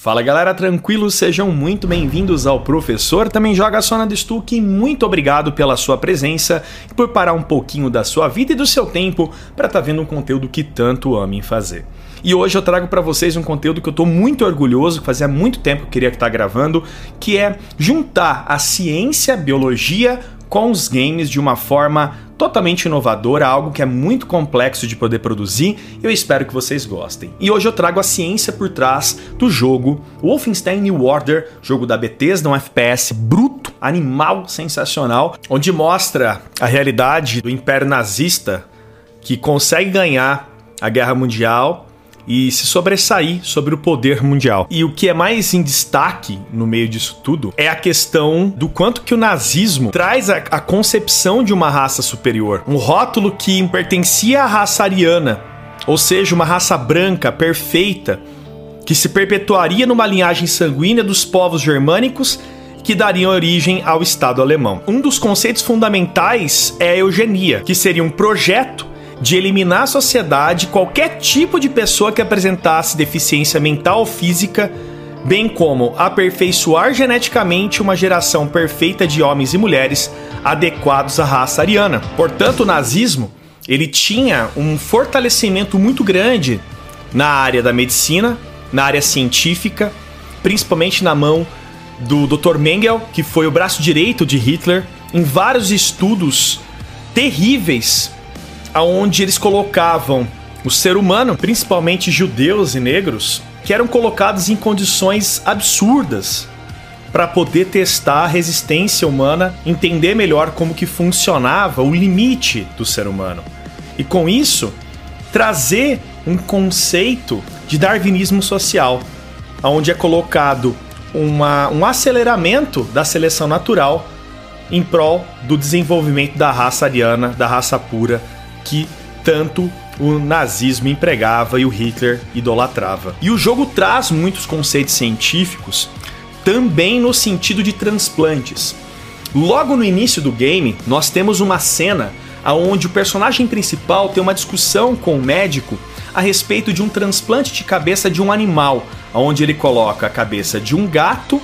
Fala galera, tranquilo? Sejam muito bem-vindos ao Professor Também Joga Só na Stuck. Muito obrigado pela sua presença e por parar um pouquinho da sua vida e do seu tempo para estar tá vendo um conteúdo que tanto amem fazer. E hoje eu trago para vocês um conteúdo que eu estou muito orgulhoso, que fazia muito tempo que eu queria estar tá gravando, que é juntar a ciência, a biologia com os games de uma forma totalmente inovadora, algo que é muito complexo de poder produzir. Eu espero que vocês gostem. E hoje eu trago a ciência por trás do jogo Wolfenstein New Order, jogo da Bethesda, um FPS bruto, animal, sensacional, onde mostra a realidade do império nazista que consegue ganhar a guerra mundial e se sobressair sobre o poder mundial. E o que é mais em destaque no meio disso tudo é a questão do quanto que o nazismo traz a, a concepção de uma raça superior, um rótulo que pertencia à raça ariana, ou seja, uma raça branca perfeita que se perpetuaria numa linhagem sanguínea dos povos germânicos que dariam origem ao Estado alemão. Um dos conceitos fundamentais é a eugenia, que seria um projeto de eliminar a sociedade qualquer tipo de pessoa que apresentasse deficiência mental ou física, bem como aperfeiçoar geneticamente uma geração perfeita de homens e mulheres adequados à raça ariana. Portanto, o nazismo ele tinha um fortalecimento muito grande na área da medicina, na área científica, principalmente na mão do Dr. Mengele, que foi o braço direito de Hitler, em vários estudos terríveis aonde eles colocavam o ser humano, principalmente judeus e negros, que eram colocados em condições absurdas para poder testar a resistência humana, entender melhor como que funcionava o limite do ser humano. E com isso, trazer um conceito de darwinismo social, onde é colocado uma, um aceleramento da seleção natural em prol do desenvolvimento da raça ariana, da raça pura, que tanto o nazismo empregava e o Hitler idolatrava. E o jogo traz muitos conceitos científicos também no sentido de transplantes. Logo no início do game, nós temos uma cena onde o personagem principal tem uma discussão com o médico a respeito de um transplante de cabeça de um animal, onde ele coloca a cabeça de um gato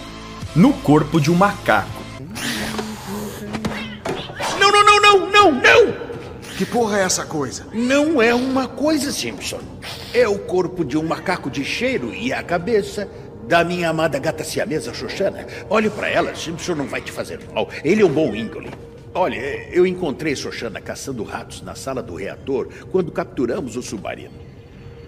no corpo de um macaco. Que porra é essa coisa? Não é uma coisa, Simpson. É o corpo de um macaco de cheiro e a cabeça da minha amada gata siamesa Xoxana. Olhe para ela, Simpson não vai te fazer mal. Ele é um bom índole. Olha, eu encontrei Xoxana caçando ratos na sala do reator quando capturamos o submarino.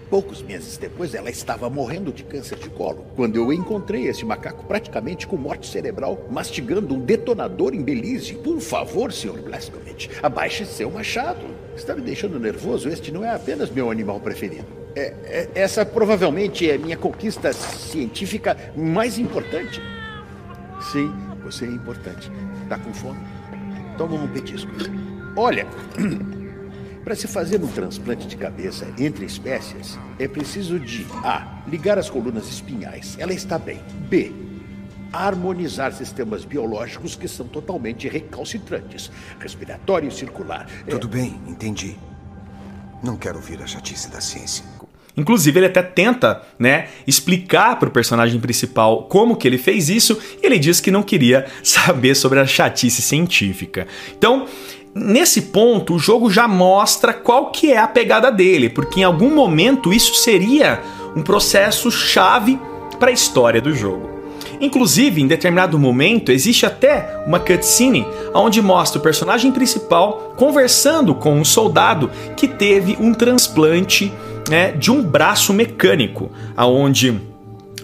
Poucos meses depois, ela estava morrendo de câncer de colo. Quando eu encontrei esse macaco praticamente com morte cerebral, mastigando um detonador em Belize. Por favor, Sr. Blaskovich, abaixe seu machado. Está me deixando nervoso. Este não é apenas meu animal preferido. É, é, essa provavelmente é minha conquista científica mais importante. Sim, você é importante. Está com fome? Toma um petisco. Olha. Para se fazer um transplante de cabeça entre espécies, é preciso de A. Ligar as colunas espinhais. Ela está bem. B. Harmonizar sistemas biológicos que são totalmente recalcitrantes. Respiratório e circular. É Tudo é... bem, entendi. Não quero ouvir a chatice da ciência. Inclusive, ele até tenta, né, explicar para o personagem principal como que ele fez isso, e ele diz que não queria saber sobre a chatice científica. Então, Nesse ponto, o jogo já mostra qual que é a pegada dele, porque em algum momento isso seria um processo chave para a história do jogo. Inclusive, em determinado momento, existe até uma cutscene onde mostra o personagem principal conversando com um soldado que teve um transplante né, de um braço mecânico, aonde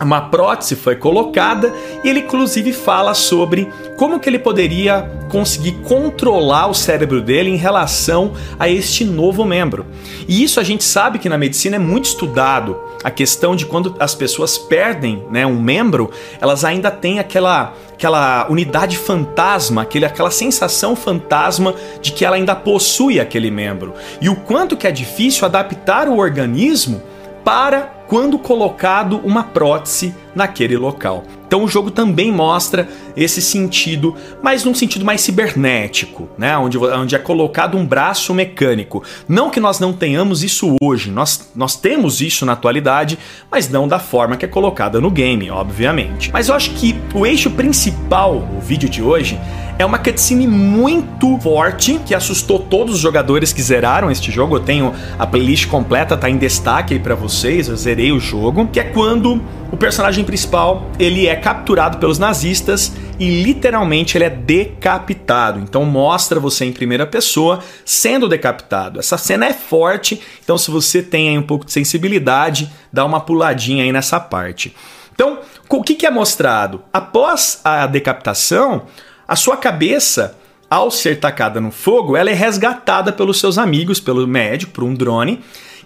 uma prótese foi colocada e ele inclusive fala sobre como que ele poderia conseguir controlar o cérebro dele em relação a este novo membro. E isso a gente sabe que na medicina é muito estudado, a questão de quando as pessoas perdem né, um membro, elas ainda têm aquela, aquela unidade fantasma, aquele, aquela sensação fantasma de que ela ainda possui aquele membro. E o quanto que é difícil adaptar o organismo para quando colocado uma prótese naquele local. Então o jogo também mostra esse sentido, mas num sentido mais cibernético, né? Onde, onde é colocado um braço mecânico. Não que nós não tenhamos isso hoje, nós, nós temos isso na atualidade, mas não da forma que é colocada no game, obviamente. Mas eu acho que o eixo principal, o vídeo de hoje, é uma cutscene muito forte que assustou todos os jogadores que zeraram este jogo. Eu tenho a playlist completa, tá em destaque aí para vocês. Eu zerei o jogo, que é quando o personagem principal ele é capturado pelos nazistas e literalmente ele é decapitado. Então mostra você em primeira pessoa sendo decapitado. Essa cena é forte, então se você tem aí um pouco de sensibilidade, dá uma puladinha aí nessa parte. Então, o que é mostrado? Após a decapitação, a sua cabeça, ao ser tacada no fogo, ela é resgatada pelos seus amigos, pelo médico, por um drone,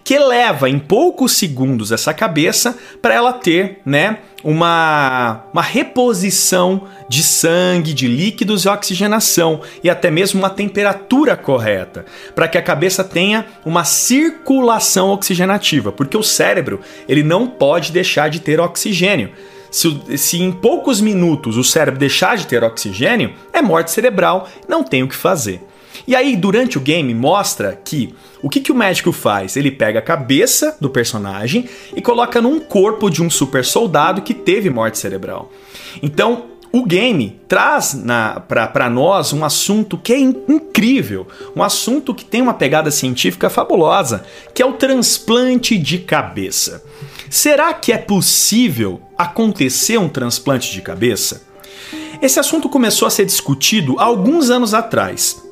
que leva em poucos segundos essa cabeça para ela ter, né, uma, uma reposição de sangue, de líquidos e oxigenação e até mesmo uma temperatura correta, para que a cabeça tenha uma circulação oxigenativa, porque o cérebro ele não pode deixar de ter oxigênio. Se, se, em poucos minutos o cérebro deixar de ter oxigênio, é morte cerebral, não tem o que fazer. E aí, durante o game, mostra que o que, que o médico faz? Ele pega a cabeça do personagem e coloca num corpo de um super soldado que teve morte cerebral. Então, o game traz para nós um assunto que é in incrível, um assunto que tem uma pegada científica fabulosa, que é o transplante de cabeça. Será que é possível acontecer um transplante de cabeça? Esse assunto começou a ser discutido alguns anos atrás.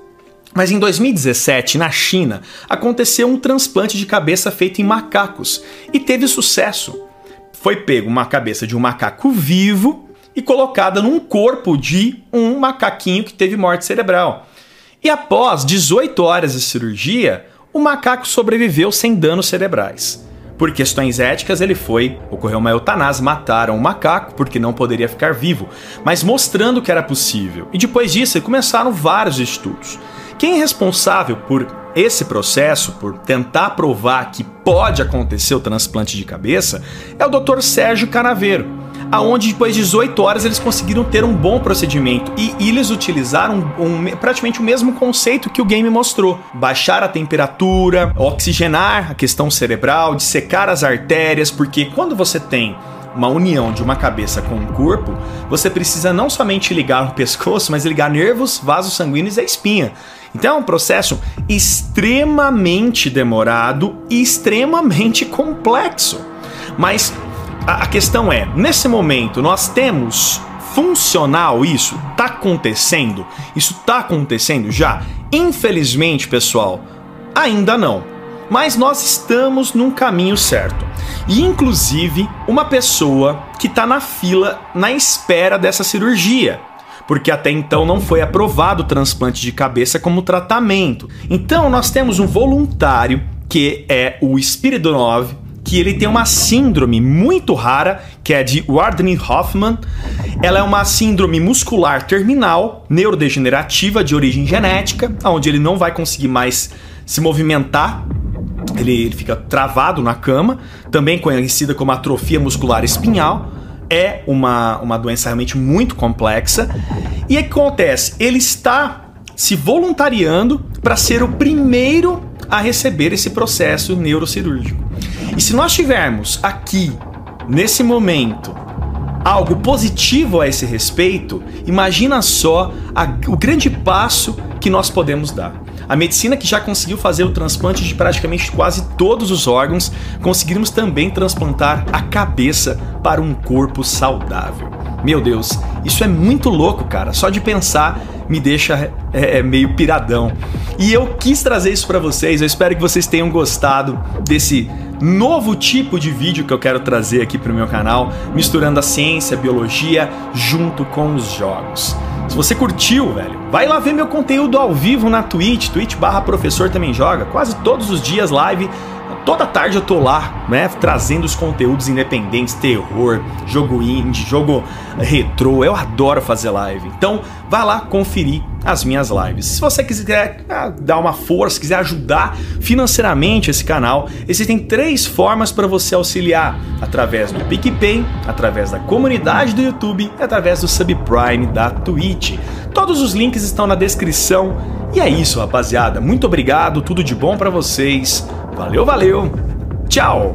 Mas em 2017, na China, aconteceu um transplante de cabeça feito em macacos e teve sucesso. Foi pego uma cabeça de um macaco vivo e colocada num corpo de um macaquinho que teve morte cerebral. E após 18 horas de cirurgia, o macaco sobreviveu sem danos cerebrais. Por questões éticas, ele foi, ocorreu uma eutanásia, mataram o macaco porque não poderia ficar vivo, mas mostrando que era possível. E depois disso, começaram vários estudos. Quem é responsável por esse processo, por tentar provar que pode acontecer o transplante de cabeça, é o Dr. Sérgio Canaveiro, aonde depois de 18 horas eles conseguiram ter um bom procedimento e eles utilizaram um, um, praticamente o mesmo conceito que o game mostrou: baixar a temperatura, oxigenar a questão cerebral, dissecar as artérias, porque quando você tem uma união de uma cabeça com um corpo, você precisa não somente ligar o pescoço, mas ligar nervos, vasos sanguíneos e a espinha. Então é um processo extremamente demorado e extremamente complexo. Mas a, questão é, nesse momento nós temos funcional isso? Tá acontecendo? Isso tá acontecendo já? Infelizmente, pessoal, ainda não. Mas nós estamos num caminho certo. E inclusive uma pessoa que está na fila na espera dessa cirurgia porque até então não foi aprovado o transplante de cabeça como tratamento. Então nós temos um voluntário que é o Spiridonov, que ele tem uma síndrome muito rara, que é de Wardney Hoffman. Ela é uma síndrome muscular terminal, neurodegenerativa de origem genética, onde ele não vai conseguir mais se movimentar. Ele fica travado na cama, também conhecida como atrofia muscular espinhal é uma, uma doença realmente muito complexa. E o que acontece? Ele está se voluntariando para ser o primeiro a receber esse processo neurocirúrgico. E se nós tivermos aqui, nesse momento, algo positivo a esse respeito, imagina só a, o grande passo que nós podemos dar. A medicina que já conseguiu fazer o transplante de praticamente quase todos os órgãos, conseguimos também transplantar a cabeça para um corpo saudável. Meu Deus, isso é muito louco, cara. Só de pensar me deixa é, é meio piradão. E eu quis trazer isso para vocês. Eu espero que vocês tenham gostado desse novo tipo de vídeo que eu quero trazer aqui para o meu canal, misturando a ciência, a biologia junto com os jogos. Se você curtiu, velho, vai lá ver meu conteúdo ao vivo na Twitch, Twitch barra professor também joga, quase todos os dias live Toda tarde eu tô lá, né, trazendo os conteúdos independentes, terror, jogo indie, jogo retrô. Eu adoro fazer live. Então, vai lá conferir as minhas lives. Se você quiser ah, dar uma força, quiser ajudar financeiramente esse canal, existem três formas para você auxiliar: através do PicPay, através da comunidade do YouTube e através do Subprime da Twitch. Todos os links estão na descrição. E é isso, rapaziada. Muito obrigado, tudo de bom para vocês. Valeu, valeu. Tchau.